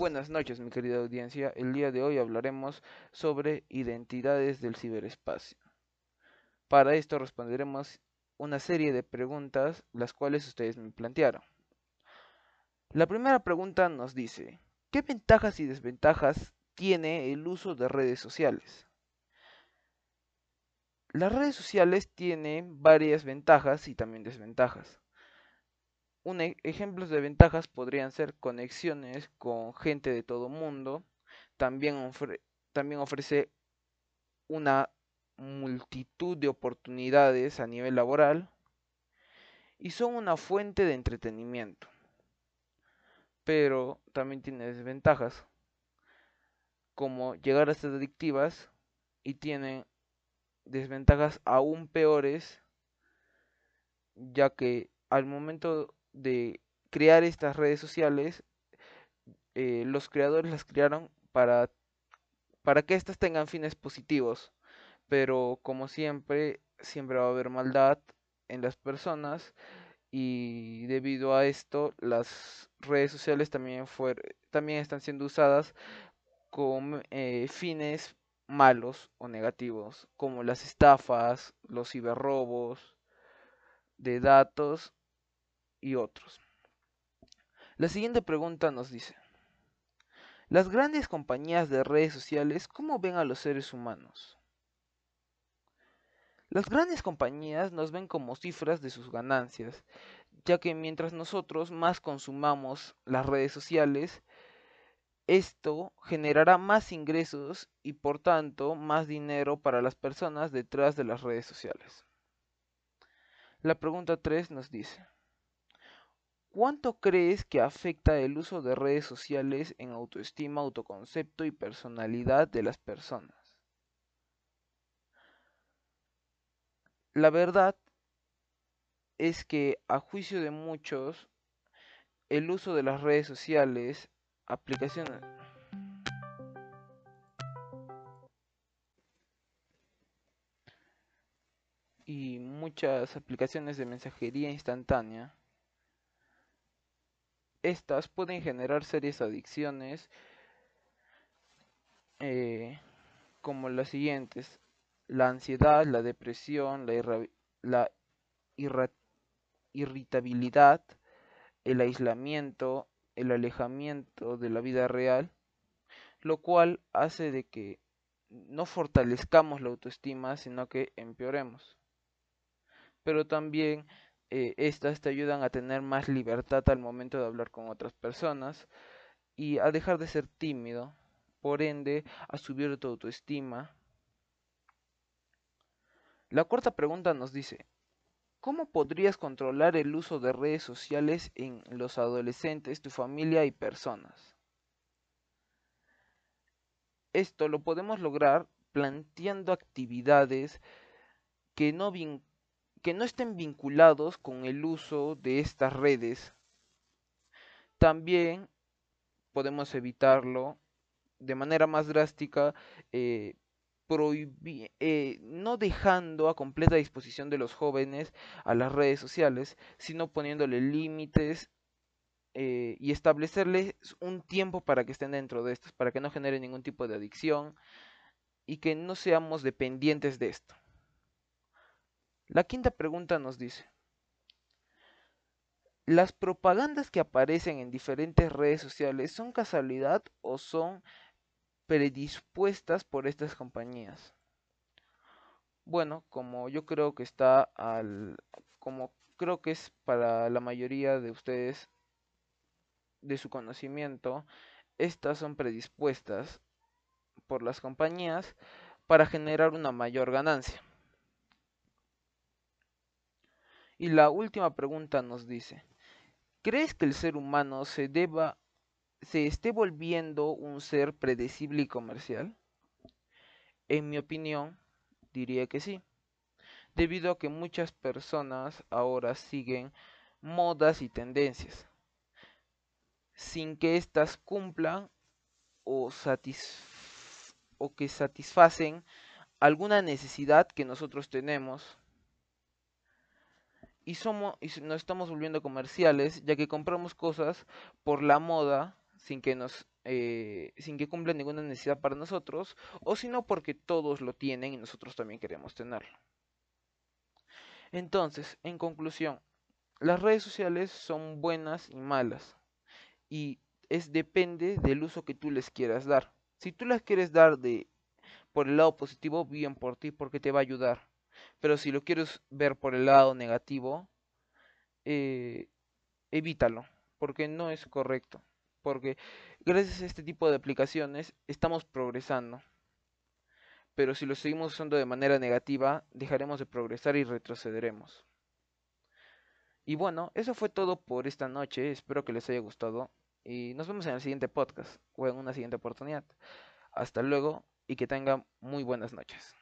buenas noches, mi querida audiencia. El día de hoy hablaremos sobre identidades del ciberespacio. Para esto responderemos una serie de preguntas, las cuales ustedes me plantearon. La primera pregunta nos dice, ¿qué ventajas y desventajas tiene el uso de redes sociales? Las redes sociales tienen varias ventajas y también desventajas. Un e, ejemplos de ventajas podrían ser conexiones con gente de todo mundo. También, también ofrece una multitud de oportunidades a nivel laboral y son una fuente de entretenimiento. Pero también tiene desventajas, como llegar a ser adictivas y tienen desventajas aún peores, ya que al momento de crear estas redes sociales, eh, los creadores las crearon para, para que éstas tengan fines positivos. Pero como siempre, siempre va a haber maldad en las personas y debido a esto las redes sociales también, también están siendo usadas con eh, fines malos o negativos, como las estafas, los ciberrobos de datos y otros. La siguiente pregunta nos dice, ¿las grandes compañías de redes sociales cómo ven a los seres humanos? Las grandes compañías nos ven como cifras de sus ganancias, ya que mientras nosotros más consumamos las redes sociales, esto generará más ingresos y por tanto más dinero para las personas detrás de las redes sociales. La pregunta 3 nos dice, ¿Cuánto crees que afecta el uso de redes sociales en autoestima, autoconcepto y personalidad de las personas? La verdad es que a juicio de muchos, el uso de las redes sociales, aplicaciones... y muchas aplicaciones de mensajería instantánea estas pueden generar serias adicciones eh, como las siguientes. La ansiedad, la depresión, la, irritabilidad, el aislamiento, el alejamiento de la vida real, lo cual hace de que no fortalezcamos la autoestima, sino que empeoremos. Pero también eh, estas te ayudan a tener más libertad al momento de hablar con otras personas y a dejar de ser tímido, por ende a subir tu autoestima. La cuarta pregunta nos dice, ¿cómo podrías controlar el uso de redes sociales en los adolescentes, tu familia y personas? Esto lo podemos lograr planteando actividades que no vinculan que no estén vinculados con el uso de estas redes. También podemos evitarlo de manera más drástica, eh, eh, no dejando a completa disposición de los jóvenes a las redes sociales, sino poniéndole límites eh, y establecerles un tiempo para que estén dentro de estas, para que no genere ningún tipo de adicción y que no seamos dependientes de esto. La quinta pregunta nos dice, ¿las propagandas que aparecen en diferentes redes sociales son casualidad o son predispuestas por estas compañías? Bueno, como yo creo que está al como creo que es para la mayoría de ustedes de su conocimiento, estas son predispuestas por las compañías para generar una mayor ganancia. Y la última pregunta nos dice, ¿crees que el ser humano se deba se esté volviendo un ser predecible y comercial? En mi opinión, diría que sí, debido a que muchas personas ahora siguen modas y tendencias, sin que éstas cumplan o, o que satisfacen alguna necesidad que nosotros tenemos y somos y nos estamos volviendo comerciales ya que compramos cosas por la moda sin que nos eh, sin que cumpla ninguna necesidad para nosotros o si no porque todos lo tienen y nosotros también queremos tenerlo. Entonces, en conclusión, las redes sociales son buenas y malas y es depende del uso que tú les quieras dar. Si tú las quieres dar de por el lado positivo, bien por ti porque te va a ayudar. Pero si lo quieres ver por el lado negativo, eh, evítalo porque no es correcto. Porque gracias a este tipo de aplicaciones estamos progresando. Pero si lo seguimos usando de manera negativa, dejaremos de progresar y retrocederemos. Y bueno, eso fue todo por esta noche. Espero que les haya gustado. Y nos vemos en el siguiente podcast o en una siguiente oportunidad. Hasta luego y que tengan muy buenas noches.